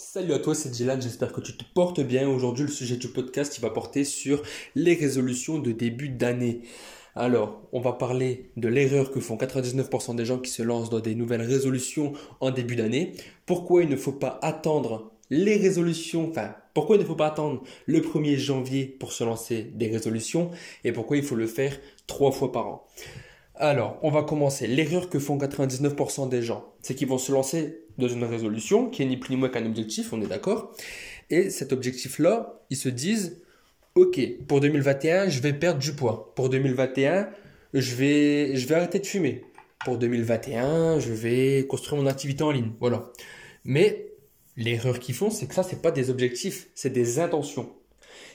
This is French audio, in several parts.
Salut à toi, c'est Dylan, j'espère que tu te portes bien. Aujourd'hui, le sujet du podcast il va porter sur les résolutions de début d'année. Alors, on va parler de l'erreur que font 99% des gens qui se lancent dans des nouvelles résolutions en début d'année. Pourquoi il ne faut pas attendre les résolutions, enfin, pourquoi il ne faut pas attendre le 1er janvier pour se lancer des résolutions et pourquoi il faut le faire trois fois par an? Alors, on va commencer. L'erreur que font 99% des gens, c'est qu'ils vont se lancer dans une résolution qui est ni plus ni moins qu'un objectif, on est d'accord. Et cet objectif-là, ils se disent, ok, pour 2021, je vais perdre du poids. Pour 2021, je vais, je vais arrêter de fumer. Pour 2021, je vais construire mon activité en ligne. Voilà. Mais l'erreur qu'ils font, c'est que ça, c'est pas des objectifs, c'est des intentions.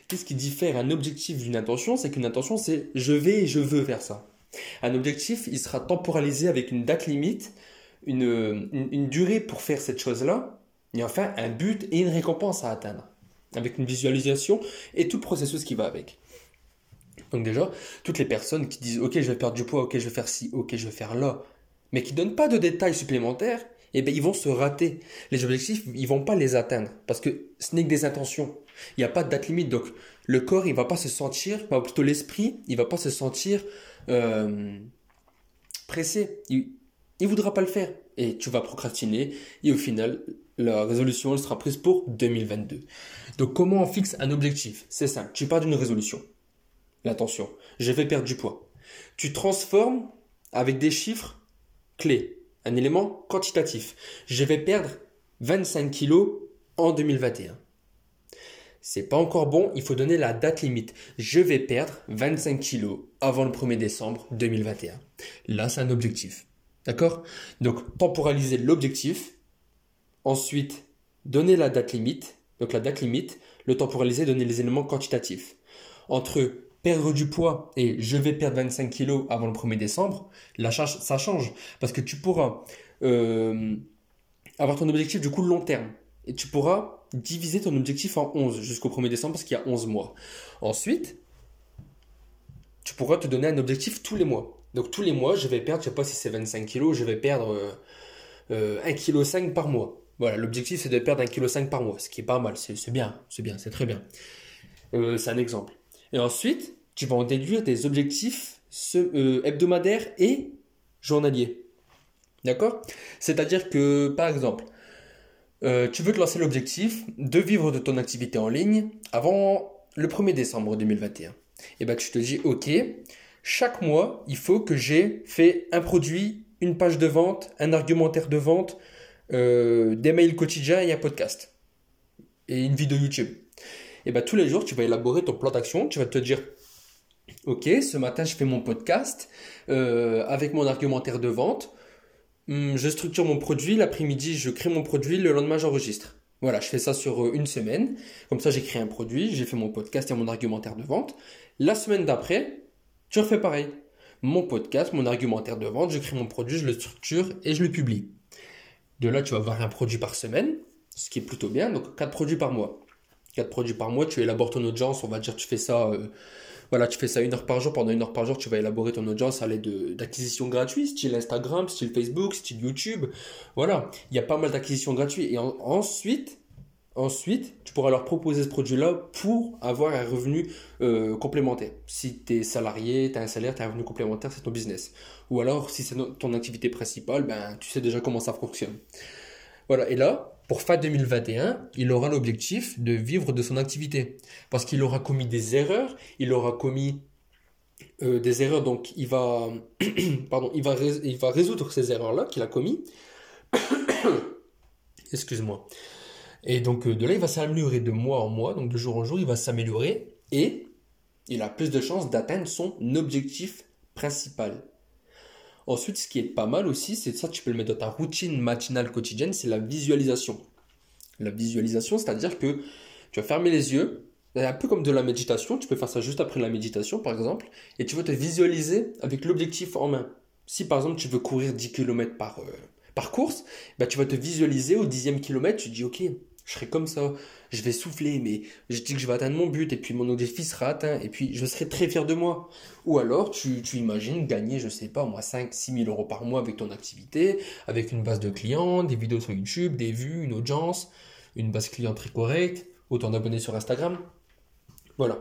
Qu'est-ce qui diffère un objectif d'une intention? C'est qu'une intention, c'est je vais et je veux faire ça. Un objectif, il sera temporalisé avec une date limite, une, une, durée pour faire cette chose-là, et enfin un but et une récompense à atteindre, avec une visualisation et tout le processus qui va avec. Donc déjà, toutes les personnes qui disent ok je vais perdre du poids, ok je vais faire ci, ok je vais faire là, mais qui donnent pas de détails supplémentaires, eh bien, ils vont se rater. Les objectifs, ils vont pas les atteindre parce que ce n'est que des intentions. Il n'y a pas de date limite. Donc, le corps, il va pas se sentir, enfin, plutôt l'esprit, il va pas se sentir euh, pressé. Il, ne voudra pas le faire. Et tu vas procrastiner. Et au final, la résolution, sera prise pour 2022. Donc, comment on fixe un objectif? C'est simple. Tu pars d'une résolution. L'attention. Je vais perdre du poids. Tu transformes avec des chiffres clés un élément quantitatif. Je vais perdre 25 kilos en 2021. C'est pas encore bon, il faut donner la date limite. Je vais perdre 25 kilos avant le 1er décembre 2021. Là, c'est un objectif. D'accord? Donc, temporaliser l'objectif. Ensuite, donner la date limite. Donc, la date limite, le temporaliser, donner les éléments quantitatifs. Entre perdre du poids et je vais perdre 25 kilos avant le 1er décembre, ça change. Parce que tu pourras euh, avoir ton objectif du coup long terme. Et tu pourras diviser ton objectif en 11 jusqu'au 1er décembre parce qu'il y a 11 mois. Ensuite, tu pourras te donner un objectif tous les mois. Donc tous les mois, je vais perdre, je sais pas si c'est 25 kilos, je vais perdre euh, 1,5 euh, kg par mois. Voilà, l'objectif c'est de perdre 1,5 kg par mois, ce qui est pas mal, c'est bien, c'est bien, c'est très bien. Euh, c'est un exemple. Et ensuite, tu vas en déduire des objectifs euh, hebdomadaires et journaliers. D'accord? C'est-à-dire que, par exemple, euh, tu veux te lancer l'objectif de vivre de ton activité en ligne avant le 1er décembre 2021. Et eh ben tu te dis, ok, chaque mois, il faut que j'ai fait un produit, une page de vente, un argumentaire de vente, euh, des mails quotidiens et un podcast. Et une vidéo YouTube. Et bien tous les jours, tu vas élaborer ton plan d'action. Tu vas te dire, ok, ce matin, je fais mon podcast euh, avec mon argumentaire de vente. Hum, je structure mon produit. L'après-midi, je crée mon produit. Le lendemain, j'enregistre. Voilà, je fais ça sur euh, une semaine. Comme ça, j'ai créé un produit, j'ai fait mon podcast et mon argumentaire de vente. La semaine d'après, tu refais pareil. Mon podcast, mon argumentaire de vente, je crée mon produit, je le structure et je le publie. De là, tu vas avoir un produit par semaine, ce qui est plutôt bien. Donc, quatre produits par mois. 4 produits par mois, tu élabores ton audience, on va dire tu fais ça, euh, voilà, tu fais ça une heure par jour, pendant une heure par jour, tu vas élaborer ton audience à l'aide d'acquisitions gratuites, style Instagram, style Facebook, style YouTube, voilà, il y a pas mal d'acquisitions gratuites, et ensuite, ensuite, tu pourras leur proposer ce produit-là pour avoir un revenu euh, complémentaire. Si tu es salarié, tu as un salaire, tu as un revenu complémentaire, c'est ton business. Ou alors, si c'est ton activité principale, ben, tu sais déjà comment ça fonctionne. Voilà, et là, pour fin 2021, il aura l'objectif de vivre de son activité. Parce qu'il aura commis des erreurs, il aura commis euh, des erreurs, donc il va, pardon, il va, résoudre ces erreurs-là qu'il a commis. Excuse-moi. Et donc euh, de là, il va s'améliorer de mois en mois, donc de jour en jour, il va s'améliorer et il a plus de chances d'atteindre son objectif principal. Ensuite, ce qui est pas mal aussi, c'est ça, tu peux le mettre dans ta routine matinale quotidienne, c'est la visualisation. La visualisation, c'est-à-dire que tu vas fermer les yeux, un peu comme de la méditation, tu peux faire ça juste après la méditation par exemple, et tu vas te visualiser avec l'objectif en main. Si par exemple tu veux courir 10 km par, euh, par course, bah, tu vas te visualiser au dixième kilomètre, tu dis ok, je serai comme ça, je vais souffler, mais je dis que je vais atteindre mon but, et puis mon objectif sera atteint, et puis je serai très fier de moi. Ou alors, tu, tu imagines gagner, je sais pas, moi, 5, 6 000 euros par mois avec ton activité, avec une base de clients, des vidéos sur YouTube, des vues, une audience, une base client très correcte, autant d'abonnés sur Instagram. Voilà.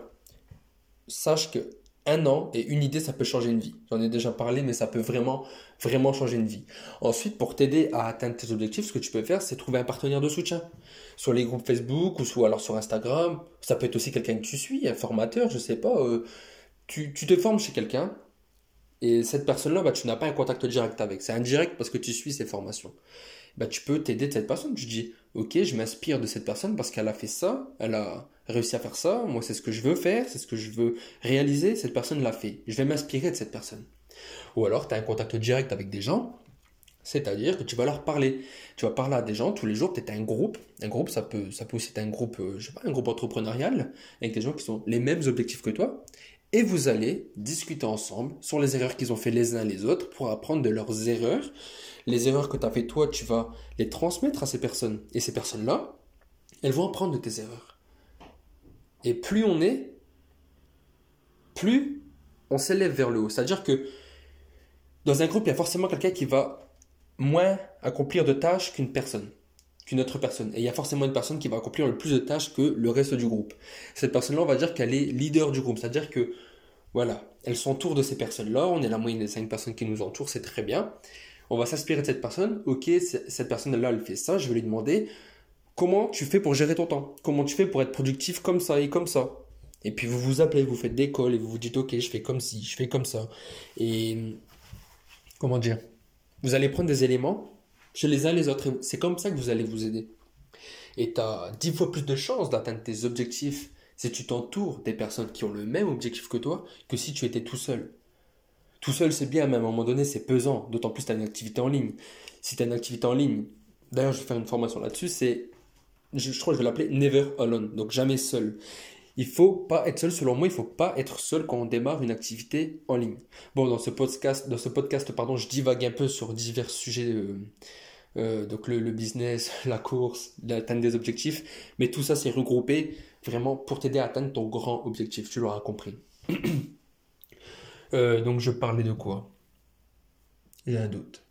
Sache que un an et une idée, ça peut changer une vie. J'en ai déjà parlé, mais ça peut vraiment, vraiment changer une vie. Ensuite, pour t'aider à atteindre tes objectifs, ce que tu peux faire, c'est trouver un partenaire de soutien. Sur les groupes Facebook ou soit alors sur Instagram. Ça peut être aussi quelqu'un que tu suis, un formateur, je sais pas. Euh, tu, tu, te formes chez quelqu'un et cette personne-là, bah, tu n'as pas un contact direct avec. C'est indirect parce que tu suis ses formations. Bah, tu peux t'aider de cette personne. Tu dis, ok, je m'inspire de cette personne parce qu'elle a fait ça, elle a réussi à faire ça, moi c'est ce que je veux faire, c'est ce que je veux réaliser, cette personne l'a fait. Je vais m'inspirer de cette personne. Ou alors tu as un contact direct avec des gens, c'est-à-dire que tu vas leur parler. Tu vas parler à des gens tous les jours, peut-être un groupe. Un groupe, ça peut, ça peut aussi être un groupe, euh, je sais pas, un groupe entrepreneurial, avec des gens qui ont les mêmes objectifs que toi. Et vous allez discuter ensemble sur les erreurs qu'ils ont fait les uns les autres pour apprendre de leurs erreurs. Les erreurs que tu as fait toi, tu vas les transmettre à ces personnes. Et ces personnes-là, elles vont apprendre de tes erreurs. Et plus on est, plus on s'élève vers le haut. C'est-à-dire que dans un groupe, il y a forcément quelqu'un qui va moins accomplir de tâches qu'une personne, qu'une autre personne. Et il y a forcément une personne qui va accomplir le plus de tâches que le reste du groupe. Cette personne-là, on va dire qu'elle est leader du groupe. C'est-à-dire que, voilà, elle s'entoure de ces personnes-là. On est la moyenne des cinq personnes qui nous entourent, c'est très bien. On va s'inspirer de cette personne. Ok, cette personne-là, elle fait ça. Je vais lui demander comment tu fais pour gérer ton temps? Comment tu fais pour être productif comme ça et comme ça? Et puis vous vous appelez, vous faites des calls et vous vous dites ok, je fais comme ci, je fais comme ça. Et comment dire? Vous allez prendre des éléments chez les uns les autres. C'est comme ça que vous allez vous aider. Et tu as dix fois plus de chances d'atteindre tes objectifs si tu t'entoures des personnes qui ont le même objectif que toi que si tu étais tout seul. Tout seul, c'est bien, mais à un moment donné, c'est pesant. D'autant plus tu as une activité en ligne. Si tu as une activité en ligne, d'ailleurs, je vais faire une formation là-dessus, c'est je, crois que je vais l'appeler Never Alone, donc jamais seul. Il faut pas être seul, selon moi, il faut pas être seul quand on démarre une activité en ligne. Bon, dans ce podcast, dans ce podcast, pardon, je divague un peu sur divers sujets, euh, euh, donc le, business, la course, l'atteinte des objectifs, mais tout ça c'est regroupé vraiment pour t'aider à atteindre ton grand objectif. Tu l'auras compris. Euh, donc je parlais de quoi? A un doute.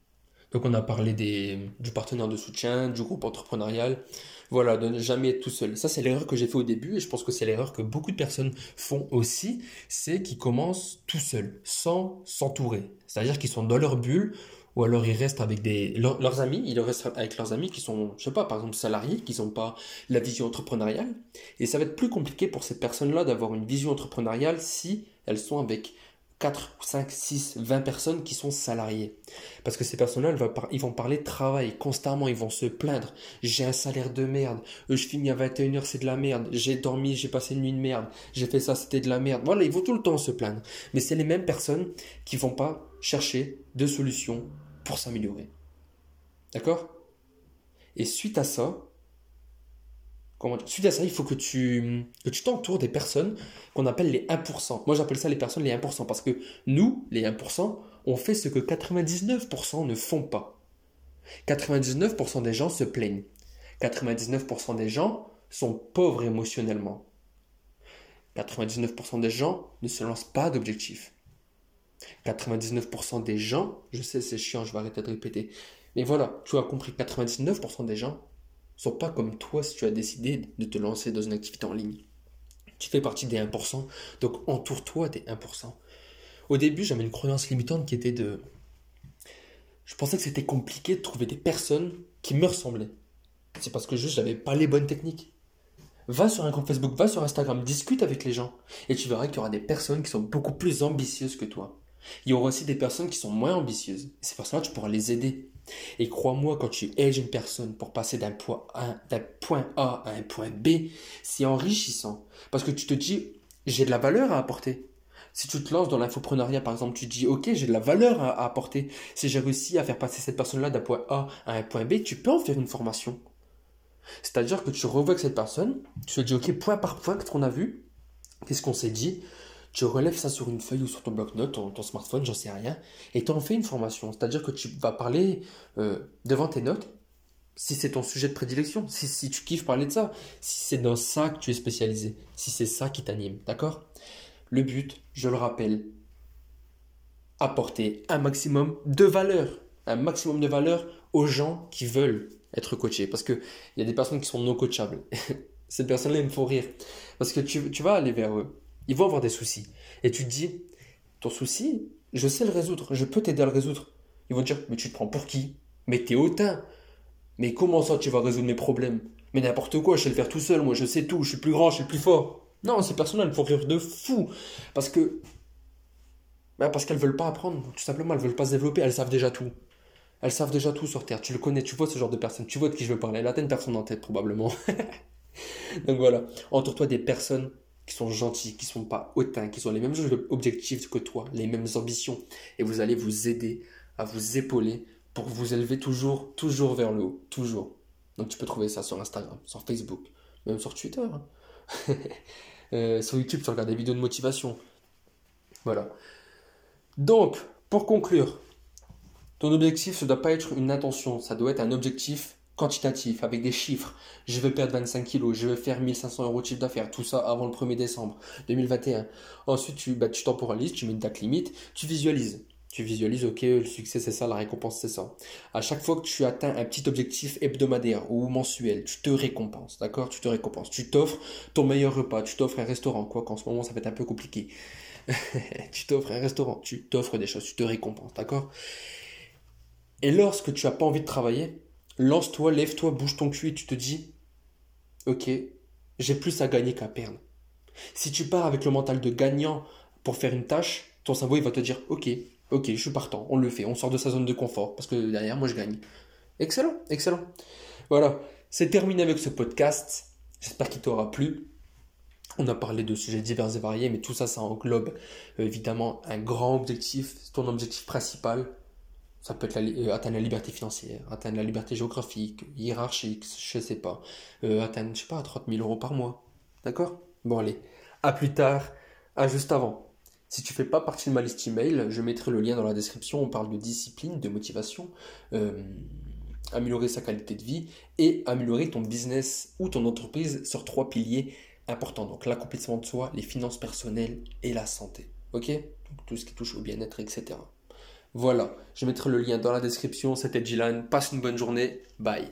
Donc on a parlé des, du partenaire de soutien, du groupe entrepreneurial. Voilà, de ne jamais être tout seul. Ça, c'est l'erreur que j'ai fait au début et je pense que c'est l'erreur que beaucoup de personnes font aussi, c'est qu'ils commencent tout seuls, sans s'entourer. C'est-à-dire qu'ils sont dans leur bulle ou alors ils restent avec des leurs amis, ils restent avec leurs amis qui sont, je sais pas, par exemple salariés, qui n'ont pas la vision entrepreneuriale. Et ça va être plus compliqué pour ces personnes-là d'avoir une vision entrepreneuriale si elles sont avec 4, 5, 6, 20 personnes qui sont salariées. Parce que ces personnes-là, ils vont parler de travail constamment, ils vont se plaindre. J'ai un salaire de merde, euh, je finis à 21h, c'est de la merde, j'ai dormi, j'ai passé une nuit de merde, j'ai fait ça, c'était de la merde. Voilà, ils vont tout le temps se plaindre. Mais c'est les mêmes personnes qui vont pas chercher de solutions pour s'améliorer. D'accord? Et suite à ça, Suite à ça, il faut que tu t'entoures des personnes qu'on appelle les 1%. Moi, j'appelle ça les personnes les 1% parce que nous, les 1%, on fait ce que 99% ne font pas. 99% des gens se plaignent. 99% des gens sont pauvres émotionnellement. 99% des gens ne se lancent pas d'objectifs. 99% des gens, je sais c'est chiant, je vais arrêter de répéter, mais voilà, tu as compris, 99% des gens sont pas comme toi si tu as décidé de te lancer dans une activité en ligne. Tu fais partie des 1%, donc entoure-toi des 1%. Au début, j'avais une croyance limitante qui était de... Je pensais que c'était compliqué de trouver des personnes qui me ressemblaient. C'est parce que juste j'avais pas les bonnes techniques. Va sur un groupe Facebook, va sur Instagram, discute avec les gens. Et tu verras qu'il y aura des personnes qui sont beaucoup plus ambitieuses que toi. Il y aura aussi des personnes qui sont moins ambitieuses. Ces personnes-là, tu pourras les aider. Et crois-moi, quand tu aides une personne pour passer d'un point, A, à un point B, c'est enrichissant. Parce que tu te dis, j'ai de la valeur à apporter. Si tu te lances dans l'infopreneuriat, par exemple, tu te dis, OK, j'ai de la valeur à, apporter. Si j'ai réussi à faire passer cette personne-là d'un point A à un point B, tu peux en faire une formation. C'est-à-dire que tu revois cette personne, tu te dis, OK, point par point, qu'est-ce qu'on a vu Qu'est-ce qu'on s'est dit? Tu relèves ça sur une feuille ou sur ton bloc-notes, ton, ton, smartphone, j'en sais rien, et tu en fais une formation. C'est-à-dire que tu vas parler euh, devant tes notes, si c'est ton sujet de prédilection, si, tu kiffes parler de ça, si c'est dans ça que tu es spécialisé, si c'est ça qui t'anime, d'accord? Le but, je le rappelle, apporter un maximum de valeur, un maximum de valeur aux gens qui veulent être coaché parce qu'il y a des personnes qui sont non coachables. Ces personnes-là, ils me font rire. Parce que tu vas aller vers eux. Ils vont avoir des soucis. Et tu te dis, ton souci, je sais le résoudre. Je peux t'aider à le résoudre. Ils vont te dire, mais tu te prends pour qui? Mais t'es hautain. Mais comment ça, tu vas résoudre mes problèmes? Mais n'importe quoi, je sais le faire tout seul. Moi, je sais tout. Je suis plus grand, je suis plus fort. Non, ces personnes-là, elles font rire de fou. Parce que. Bah, parce qu'elles veulent pas apprendre. Tout simplement, elles veulent pas se développer. Elles savent déjà tout. Elles savent déjà tout sur Terre. Tu le connais, tu vois ce genre de personne. Tu vois de qui je veux parler. Là, t'as une personne en tête, probablement. Donc voilà, entoure-toi des personnes qui sont gentilles, qui sont pas hautains, qui ont les mêmes objectifs que toi, les mêmes ambitions. Et vous allez vous aider à vous épauler pour vous élever toujours, toujours vers le haut. Toujours. Donc tu peux trouver ça sur Instagram, sur Facebook, même sur Twitter. Hein. Euh, sur YouTube, tu regardes des vidéos de motivation. Voilà. Donc, pour conclure, ton objectif, ne doit pas être une intention, ça doit être un objectif quantitatif, avec des chiffres. Je veux perdre 25 kilos, je veux faire 1500 euros de chiffre d'affaires, tout ça avant le 1er décembre 2021. Ensuite, tu, bah, tu temporalises, tu mets une date limite, tu visualises. Tu visualises, ok, le succès c'est ça, la récompense c'est ça. À chaque fois que tu atteins un petit objectif hebdomadaire ou mensuel, tu te récompenses, d'accord? Tu te récompenses. Tu t'offres ton meilleur repas, tu t'offres un restaurant, quoi qu'en ce moment ça va être un peu compliqué. tu t'offres un restaurant, tu t'offres des choses, tu te récompenses, d'accord? Et lorsque tu n'as pas envie de travailler, lance-toi, lève-toi, bouge ton cul et tu te dis, ok, j'ai plus à gagner qu'à perdre. Si tu pars avec le mental de gagnant pour faire une tâche, ton cerveau il va te dire, ok, ok, je suis partant, on le fait, on sort de sa zone de confort parce que derrière moi je gagne. Excellent, excellent. Voilà, c'est terminé avec ce podcast. J'espère qu'il t'aura plu. On a parlé de sujets divers et variés, mais tout ça, ça englobe euh, évidemment un grand objectif, ton objectif principal, ça peut être euh, atteindre la liberté financière, atteindre la liberté géographique, hiérarchique, je sais pas. Euh, atteindre, je sais pas, 30 000 euros par mois. D'accord? Bon, allez. À plus tard. À juste avant. Si tu fais pas partie de ma liste email, je mettrai le lien dans la description. On parle de discipline, de motivation, euh, améliorer sa qualité de vie et améliorer ton business ou ton entreprise sur trois piliers importants. Donc l'accomplissement de soi, les finances personnelles et la santé. Ok? Tout ce qui touche au bien-être, etc. Voilà, je mettrai le lien dans la description. C'était Jilan. Passe une bonne journée. Bye.